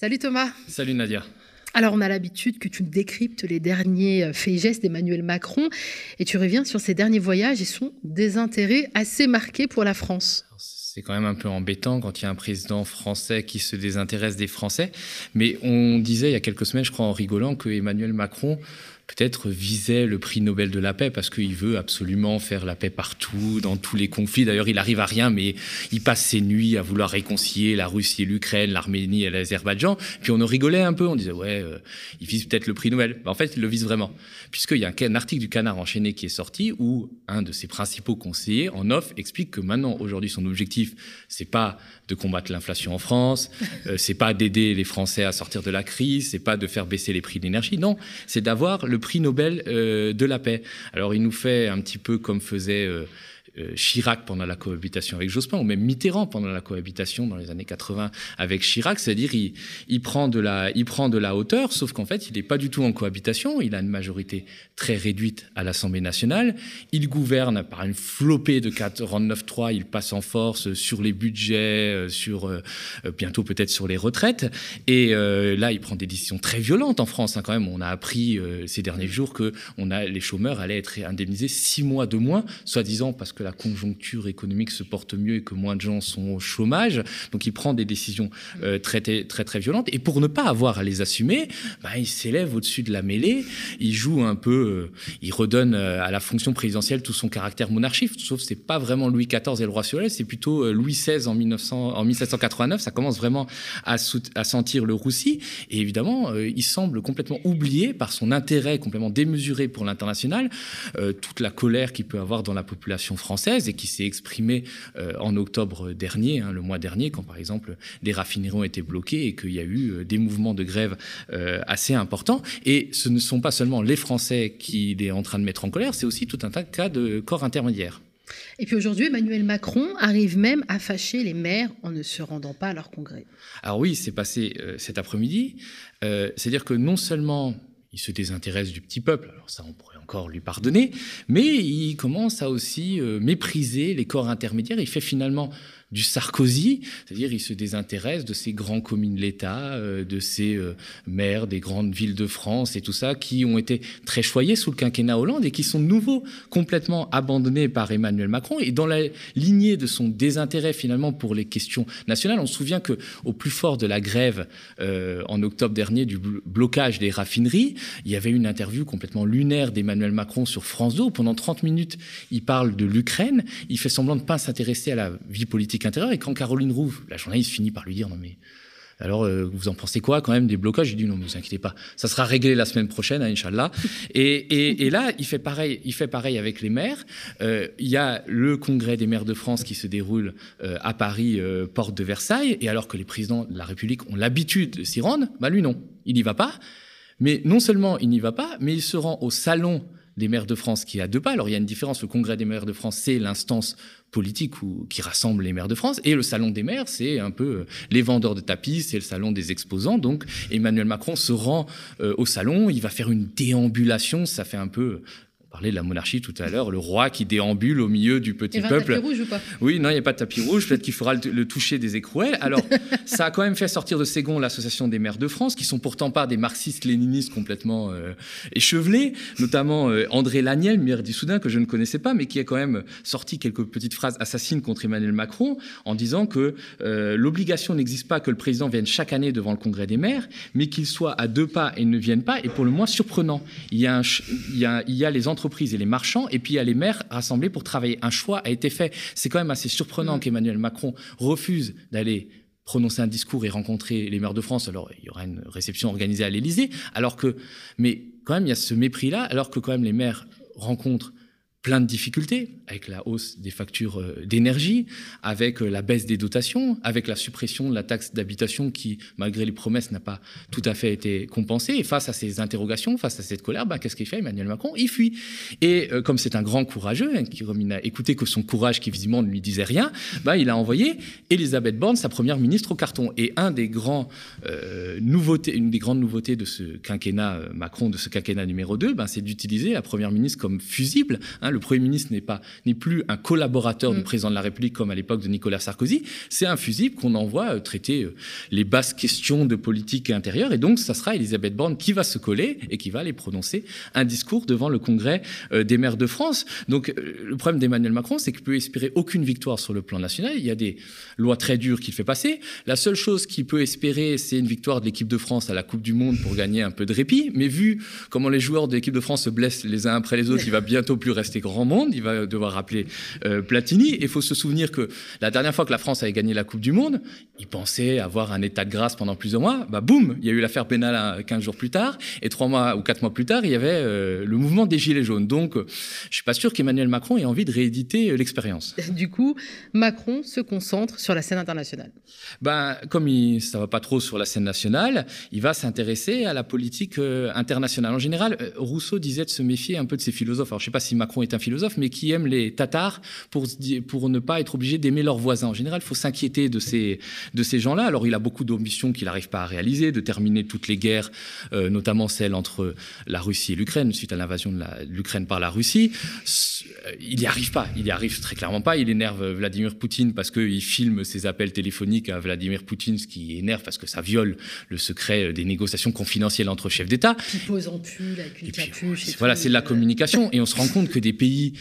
Salut Thomas. Salut Nadia. Alors, on a l'habitude que tu décryptes les derniers euh, faits et gestes d'Emmanuel Macron et tu reviens sur ses derniers voyages et son désintérêt assez marqué pour la France. C'est quand même un peu embêtant quand il y a un président français qui se désintéresse des Français. Mais on disait il y a quelques semaines, je crois en rigolant, que Emmanuel Macron peut-être visait le prix Nobel de la paix parce qu'il veut absolument faire la paix partout, dans tous les conflits. D'ailleurs, il arrive à rien, mais il passe ses nuits à vouloir réconcilier la Russie et l'Ukraine, l'Arménie et l'Azerbaïdjan. Puis on en rigolait un peu, on disait ouais, euh, il vise peut-être le prix Nobel. en fait, il le vise vraiment, puisqu'il y a un, article du Canard enchaîné qui est sorti où un de ses principaux conseillers en off explique que maintenant, aujourd'hui, son objectif, c'est pas de combattre l'inflation en France, euh, c'est pas d'aider les Français à sortir de la crise, c'est pas de faire baisser les prix de l'énergie. Non, c'est d'avoir le prix Nobel euh, de la paix. Alors il nous fait un petit peu comme faisait euh, Chirac pendant la cohabitation avec Jospin, ou même Mitterrand pendant la cohabitation dans les années 80 avec Chirac, c'est-à-dire il, prend de la, hauteur, sauf qu'en fait il n'est pas du tout en cohabitation, il a une majorité très réduite à l'Assemblée nationale, il gouverne par une flopée de 49-3, il passe en force sur les budgets, euh, sur euh, bientôt peut-être sur les retraites, et là il prend des décisions très violentes en France hein, quand même. On a appris ces derniers jours que les chômeurs allaient être indemnisés six mois de moins, soi-disant parce que la conjoncture économique se porte mieux et que moins de gens sont au chômage. Donc il prend des décisions euh, très, très, très violentes. Et pour ne pas avoir à les assumer, bah, il s'élève au-dessus de la mêlée. Il joue un peu, euh, il redonne euh, à la fonction présidentielle tout son caractère monarchiste. Sauf que c'est pas vraiment Louis XIV et le roi Soleil, c'est plutôt Louis XVI en, 1900, en 1789. Ça commence vraiment à, à sentir le roussi. Et évidemment, il semble complètement oublié par son intérêt complètement démesuré pour l'international, toute la colère qu'il peut avoir dans la population française et qui s'est exprimée euh, en octobre dernier, hein, le mois dernier, quand par exemple des raffineries ont été bloquées et qu'il y a eu euh, des mouvements de grève euh, assez importants. Et ce ne sont pas seulement les Français qu'il est en train de mettre en colère, c'est aussi tout un tas de cas de corps intermédiaires. Et puis aujourd'hui, Emmanuel Macron arrive même à fâcher les maires en ne se rendant pas à leur congrès. Alors oui, c'est passé cet après-midi. C'est-à-dire que non seulement il se désintéresse du petit peuple, alors ça on pourrait lui pardonner, mais il commence à aussi euh, mépriser les corps intermédiaires. Il fait finalement du Sarkozy, c'est-à-dire il se désintéresse de ces grands communes de l'État, euh, de ces euh, maires des grandes villes de France et tout ça, qui ont été très choyés sous le quinquennat Hollande et qui sont de nouveau complètement abandonnés par Emmanuel Macron. Et dans la lignée de son désintérêt finalement pour les questions nationales, on se souvient que au plus fort de la grève euh, en octobre dernier du blocage des raffineries, il y avait une interview complètement lunaire d'Emmanuel Macron sur France 2. Pendant 30 minutes, il parle de l'Ukraine, il fait semblant de ne pas s'intéresser à la vie politique intérieur. Et quand Caroline Rouve, la journaliste, finit par lui dire non mais alors, euh, vous en pensez quoi quand même des blocages? Je dis non, ne vous inquiétez pas, ça sera réglé la semaine prochaine, hein, Inch'Allah. Et, et, là, il fait pareil, il fait pareil avec les maires. Euh, il y a le congrès des maires de France qui se déroule euh, à Paris, porte de Versailles. Et alors que les présidents de la République ont l'habitude de s'y rendre, bah lui non, il n'y va pas. Mais non seulement il n'y va pas, mais il se rend au salon des maires de France qui est à deux pas. Alors il y a une différence, le congrès des maires de France, c'est l'instance politique qui rassemble les maires de France. Et le salon des maires, c'est un peu euh, les vendeurs de tapis, c'est le salon des exposants. Donc Emmanuel Macron se rend euh, au salon, il va faire une déambulation, ça fait un peu parlait de la monarchie tout à l'heure, le roi qui déambule au milieu du petit peuple. Il y a un tapis rouge ou pas? Oui, non, il n'y a pas de tapis rouge. Peut-être qu'il faudra le, toucher des écrouelles. Alors, ça a quand même fait sortir de Ségon l'association des maires de France, qui sont pourtant pas des marxistes-léninistes complètement euh, échevelés, notamment euh, André Laniel, maire du Soudan, que je ne connaissais pas, mais qui a quand même sorti quelques petites phrases assassines contre Emmanuel Macron, en disant que euh, l'obligation n'existe pas que le président vienne chaque année devant le congrès des maires, mais qu'il soit à deux pas et ne vienne pas, et pour le moins surprenant. Il y a, il y a, il y a les entreprises et les marchands, et puis il y a les maires rassemblés pour travailler. Un choix a été fait. C'est quand même assez surprenant mm. qu'Emmanuel Macron refuse d'aller prononcer un discours et rencontrer les maires de France. Alors, il y aura une réception organisée à l'Élysée, alors que, mais quand même, il y a ce mépris-là, alors que quand même les maires rencontrent plein de difficultés avec la hausse des factures euh, d'énergie, avec euh, la baisse des dotations, avec la suppression de la taxe d'habitation qui, malgré les promesses, n'a pas tout à fait été compensée. Et face à ces interrogations, face à cette colère, ben, qu'est-ce qu'il fait Emmanuel Macron? Il fuit. Et euh, comme c'est un grand courageux, hein, qui, comme il n'a que son courage qui visiblement ne lui disait rien, ben, il a envoyé Elisabeth Borne, sa première ministre, au carton. Et une des grandes nouveautés de ce quinquennat Macron, de ce quinquennat numéro 2, ben, c'est d'utiliser la première ministre comme fusible. Hein, Hein, le Premier ministre n'est pas n'est plus un collaborateur du Mm. président de la République comme à l'époque de Nicolas Sarkozy. C'est un fusible qu'on envoie euh, traiter euh, les basses questions de politique intérieure. Et donc, ça sera Elisabeth Borne qui va se coller et qui va aller prononcer un discours devant le Congrès euh, des maires de France. Donc, le problème d'Emmanuel Macron, c'est qu'il peut espérer aucune victoire sur le plan national. Il y a des lois très dures qu'il fait passer. La seule chose qu'il peut espérer, c'est une victoire de l'équipe de France à la Coupe du Monde pour gagner un peu de répit. Mais vu comment les joueurs de l'équipe de France se blessent les uns après les autres, il va bientôt plus rester grand monde. Il va devoir rappeler euh, Platini. Et il faut se souvenir que la dernière fois que la France avait gagné la Coupe du Monde, il pensait avoir un état de grâce pendant plusieurs mois. Bah boum, il y a eu l'affaire Benalla 15 jours plus tard. Et trois mois ou quatre mois plus tard, il y avait euh, le mouvement des Gilets jaunes. Donc, euh, je suis pas sûr qu'Emmanuel Macron ait envie de rééditer euh, l'expérience. Du coup, Macron se concentre sur la scène internationale. Ben, comme il, ça va pas trop sur la scène nationale, il va s'intéresser à la politique euh, internationale. En général, euh, Rousseau disait de se méfier un peu de ces philosophes. Alors, je sais pas si Macron est un philosophe, mais qui aime les Tatars pour, pour ne pas être obligé d'aimer leurs voisins. En général, il faut s'inquiéter de ces, de ces gens-là. Alors, il a beaucoup d'ambitions qu'il n'arrive pas à réaliser, de terminer toutes les guerres, euh, notamment celle entre la Russie et l'Ukraine, suite à l'invasion de l'Ukraine par la Russie. Il n'y arrive pas. Il n'y arrive très clairement pas. Il énerve euh, Vladimir Poutine parce qu'il filme ses appels téléphoniques à Vladimir Poutine, ce qui énerve parce que ça viole le secret euh, des négociations confidentielles entre chefs d'État. Qui pose en pull avec une capuche. voilà, c'est de la communication. Et on se rend compte que des pays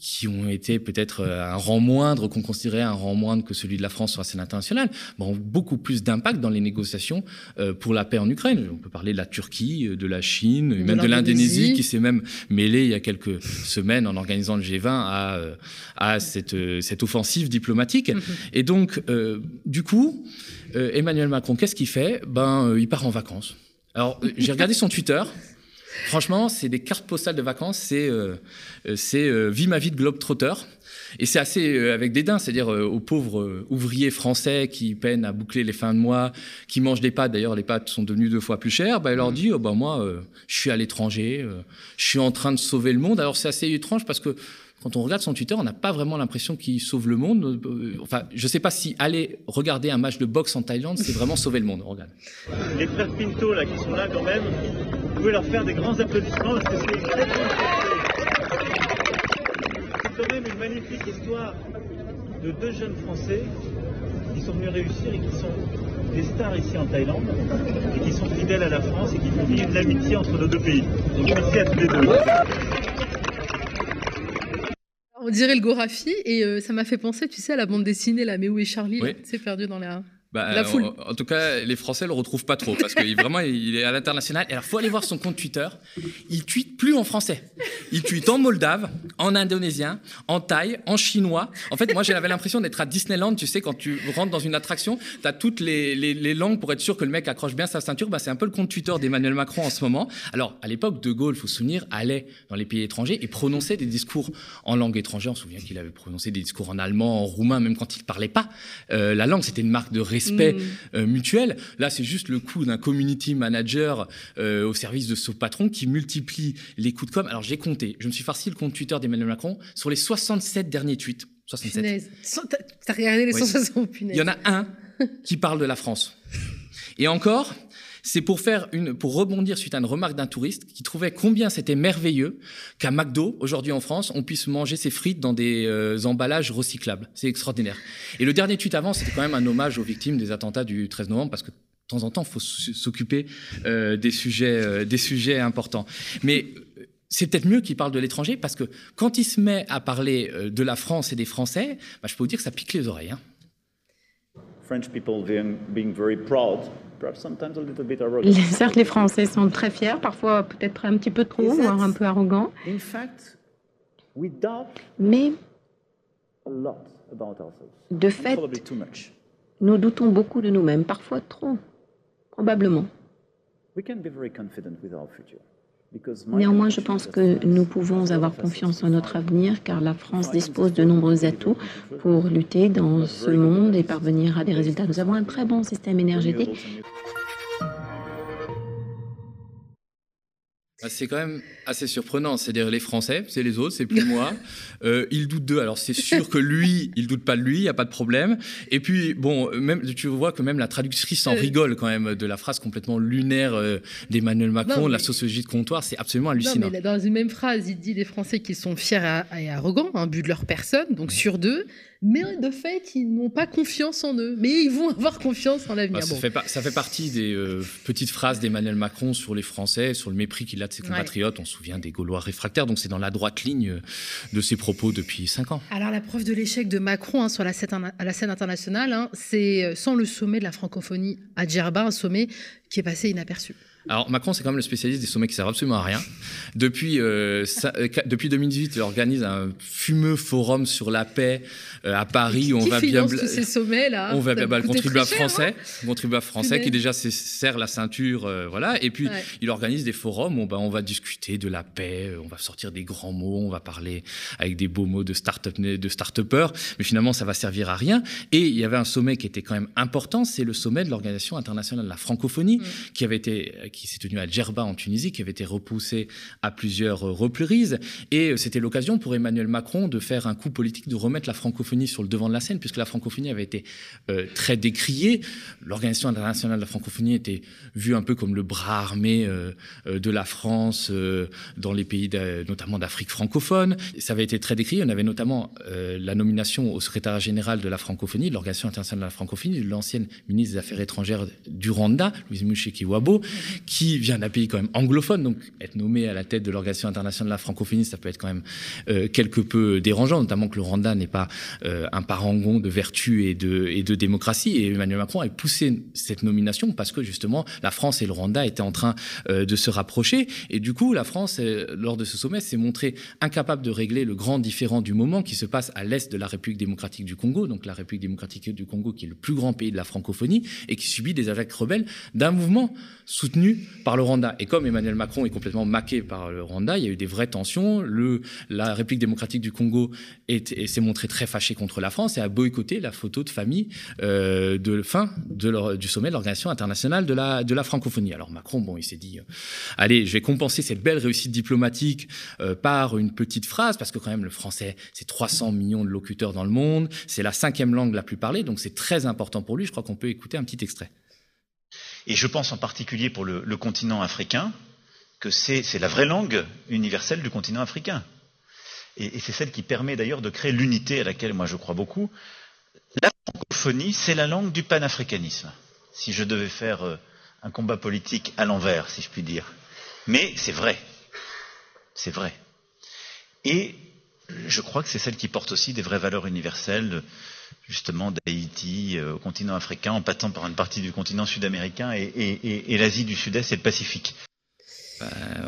qui ont été peut-être euh, un rang moindre, qu'on considérait un rang moindre que celui de la France sur la scène internationale, ont beaucoup plus d'impact dans les négociations euh, pour la paix en Ukraine. On peut parler de la Turquie, euh, de la Chine, De même de l'Indonésie. qui s'est même mêlée il y a quelques semaines en organisant le G20 à, à cette, cette offensive diplomatique. Mhm. Et donc, euh, du coup, Emmanuel Macron, qu'est-ce qu'il fait? Ben, il part en vacances. Alors, j'ai regardé son Twitter. Franchement, c'est des cartes postales de vacances. C'est euh, euh, c'est euh, vie ma vie de globe-trotter. Et c'est assez euh, avec dédain, c'est-à-dire aux pauvres ouvriers français qui peinent à boucler les fins de mois, qui mangent des pâtes. D'ailleurs, les pâtes sont devenues deux fois plus chères. Bah, il leur dit, oh, bah, moi, je suis à l'étranger, je suis en train de sauver le monde. Alors c'est assez étrange parce que quand on regarde son Twitter, on n'a pas vraiment l'impression qu'il sauve le monde. Euh, Enfin, je sais pas si aller regarder un match de boxe en Thaïlande, c'est vraiment sauver le monde. Regarde. les frères Pinto là qui sont là quand même, vous pouvez leur faire des grands applaudissements parce que c'est fierté. C'est quand même une magnifique histoire de deux jeunes Français qui sont venus réussir et qui sont des stars ici en Thaïlande et qui sont fidèles à la France et qui font vivre l'amitié entre nos deux pays. Donc merci à tous les deux. On dirait le Gorafi et euh, ça m'a fait penser, tu sais, à la bande dessinée, la Méou et Charlie, Oui. là, c'est perdu dans la. Bah, La foule. En, en tout cas, les Français le retrouvent pas trop parce que vraiment, il est à l'international. Et alors, faut aller voir son compte Twitter. Il tweet plus en français. Il tweet en moldave, en indonésien, en thaï, en chinois. En fait, moi, j'avais l'impression d'être à Disneyland. Tu sais, quand tu rentres dans une attraction, tu as toutes les, les- les langues pour être sûr que le mec accroche bien sa ceinture. Bah, c'est un peu le compte Twitter d'Emmanuel Macron en ce moment. Alors, à l'époque, De Gaulle, faut se souvenir, allait dans les pays étrangers et prononçait des discours en langue étrangère. On se souvient qu'il avait prononcé des discours en allemand, en roumain, même quand il parlait pas euh, la langue. C'était une marque de respect Mm. euh, mutuel. Là, c'est juste le coup d'un community manager euh, au service de ce patron qui multiplie les coups de com. Alors, j'ai compté. Je me suis farci le compte Twitter d'Emmanuel Macron sur les 67 derniers tweets. 67. Punaise. Cent- T'as regardé les Oui. 160 punaises. Il y en a un qui parle de la France. Et encore, c'est pour faire une, pour rebondir suite à une remarque d'un touriste qui trouvait combien c'était merveilleux qu'à McDo, aujourd'hui en France, on puisse manger ses frites dans des euh, emballages recyclables. C'est extraordinaire. Et le dernier tweet avant, c'était quand même un hommage aux victimes des attentats du 13 novembre parce que de temps en temps, il faut s'occuper euh, des sujets, euh, des sujets importants. Mais c'est peut-être mieux qu'il parle de l'étranger parce que quand il se met à parler de la France et des Français, bah, je peux vous dire que ça pique les oreilles. hein. French people being, perhaps sometimes a little bit arrogant. Les- Certes, les Français sont très fiers, parfois peut-être un petit peu trop, voire un peu arrogants, mais de fait, nous doutons beaucoup de nous-mêmes, parfois trop, probablement. Néanmoins, je pense que nous pouvons avoir confiance en notre avenir, car la France dispose de nombreux atouts pour lutter dans ce monde et parvenir à des résultats. Nous avons un très bon système énergétique. C'est quand même assez surprenant. C'est-à-dire les Français, c'est les autres, c'est plus moi. Euh, il doute d'eux. Alors c'est sûr que lui, il doute pas de lui, il y a pas de problème. Et puis bon, même tu vois que même la traductrice en rigole quand même de la phrase complètement lunaire euh, d'Emmanuel Macron, la sociologie de comptoir, c'est absolument hallucinant. Non, mais dans une même phrase, il dit les Français qui sont fiers et arrogants, un but de leur personne, donc sur deux mais de fait, ils n'ont pas confiance en eux. Mais ils vont avoir confiance en l'avenir. Bah, ça, fait ça, fait partie des euh, petites phrases d'Emmanuel Macron sur les Français, sur le mépris qu'il a de ses compatriotes. On se souvient des Gaulois réfractaires, donc c'est dans la droite ligne de ses propos depuis cinq ans. Alors la preuve de l'échec de Macron hein, sur la scène, à la scène internationale, hein, c'est euh, sans le sommet de la francophonie à Djerba, un sommet qui est passé inaperçu. Alors Macron, c'est quand même le spécialiste des sommets qui servent absolument à rien. Depuis, euh, euh depuis 2018, il organise un fumeux forum sur la paix euh, à Paris. Qui, on va bien, tous ces sommets là? On va bien, bah, le contribuable français, hein contribuable français qui déjà serre la ceinture, voilà. Et puis Ouais. il organise des forums où bah, on va discuter de la paix, on va sortir des grands mots, on va parler avec des beaux mots de start-up, de start-upers, mais finalement ça va servir à rien. Et il y avait un sommet qui était quand même important, c'est le sommet de l'Organisation internationale de la francophonie, qui avait été, qui s'est tenu à Djerba en Tunisie, qui avait été repoussé à plusieurs euh, reprises. Et euh, c'était l'occasion pour Emmanuel Macron de faire un coup politique, de remettre la francophonie sur le devant de la scène, puisque la francophonie avait été euh, très décriée. L'Organisation internationale de la francophonie était vue un peu comme le bras armé euh, euh, de la France euh, dans les pays, notamment d'Afrique francophone. Ça avait été très décrié. On avait notamment euh, la nomination au secrétaire général de la francophonie, de l'Organisation internationale de la francophonie, de l'ancienne ministre des Affaires étrangères du Rwanda, Louise Mushikiwabo, qui vient d'un pays quand même anglophone, donc être nommé à la tête de l'Organisation internationale de la francophonie, ça peut être quand même euh, quelque peu dérangeant, notamment que le Rwanda n'est pas euh, un parangon de vertu et de, démocratie. Et Emmanuel Macron a poussé cette nomination parce que justement la France et le Rwanda étaient en train euh, de se rapprocher. Et du coup, la France, lors de ce sommet, s'est montrée incapable de régler le grand différend du moment qui se passe à l'est de la République démocratique du Congo, donc la République démocratique du Congo qui est le plus grand pays de la francophonie et qui subit des attaques rebelles d'un mouvement soutenu par le Rwanda. Et comme Emmanuel Macron est complètement maqué par le Rwanda, il y a eu des vraies tensions. La République démocratique du Congo est- est- s'est montrée très fâchée contre la France et a boycotté la photo de famille euh, de fin du sommet de l'Organisation internationale de la, de la francophonie. Alors Macron, bon, il s'est dit, euh, allez, je vais compenser cette belle réussite diplomatique euh, par une petite phrase, parce que quand même le français, c'est 300 millions de locuteurs dans le monde, c'est la cinquième langue la plus parlée, donc c'est très important pour lui. Je crois qu'on peut écouter un petit extrait. Et je pense en particulier pour le, continent africain que c'est la vraie langue universelle du continent africain. Et, et c'est celle qui permet d'ailleurs de créer l'unité à laquelle moi je crois beaucoup. La francophonie, c'est la langue du panafricanisme. Si je devais faire euh, un combat politique à l'envers, si je puis dire. Mais c'est vrai. C'est vrai. Et je crois que c'est celle qui porte aussi des vraies valeurs universelles, justement d'Haïti euh, au continent africain, en passant par une partie du continent sud-américain et, l'Asie du Sud-Est et le Pacifique.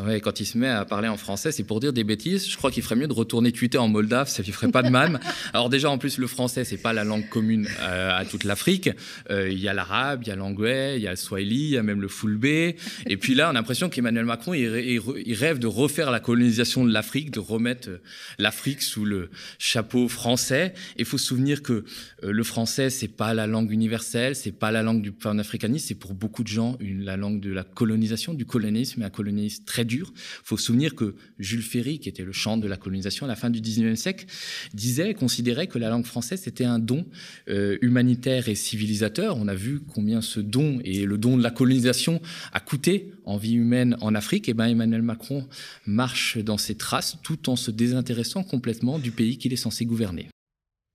Ouais, quand il se met à parler en français, c'est pour dire des bêtises. Je crois qu'il ferait mieux de retourner tweeter en moldave, ça lui ferait pas de mal. Alors déjà, en plus, le français, c'est pas la langue commune euh, à toute l'Afrique. Euh, Il y a l'arabe, il y a l'anglais, il y a le swahili, il y a même le fulbé. Et puis là, on a l'impression qu'Emmanuel Macron, il, rê- il rê- il rêve de refaire la colonisation de l'Afrique, de remettre euh, l'Afrique sous le chapeau français. Il faut se souvenir que le français, c'est pas la langue universelle, c'est pas la langue du panafricanisme, c'est pour beaucoup de gens une, la langue de la colonisation, du colonialisme, et un colonialisme très Il faut se souvenir que Jules Ferry, qui était le chantre de la colonisation à la fin du 19e siècle, disait, considérait que la langue française c'était un don euh, humanitaire et civilisateur. On a vu combien ce don et le don de la colonisation a coûté en vie humaine en Afrique. Et ben Emmanuel Macron marche dans ses traces tout en se désintéressant complètement du pays qu'il est censé gouverner.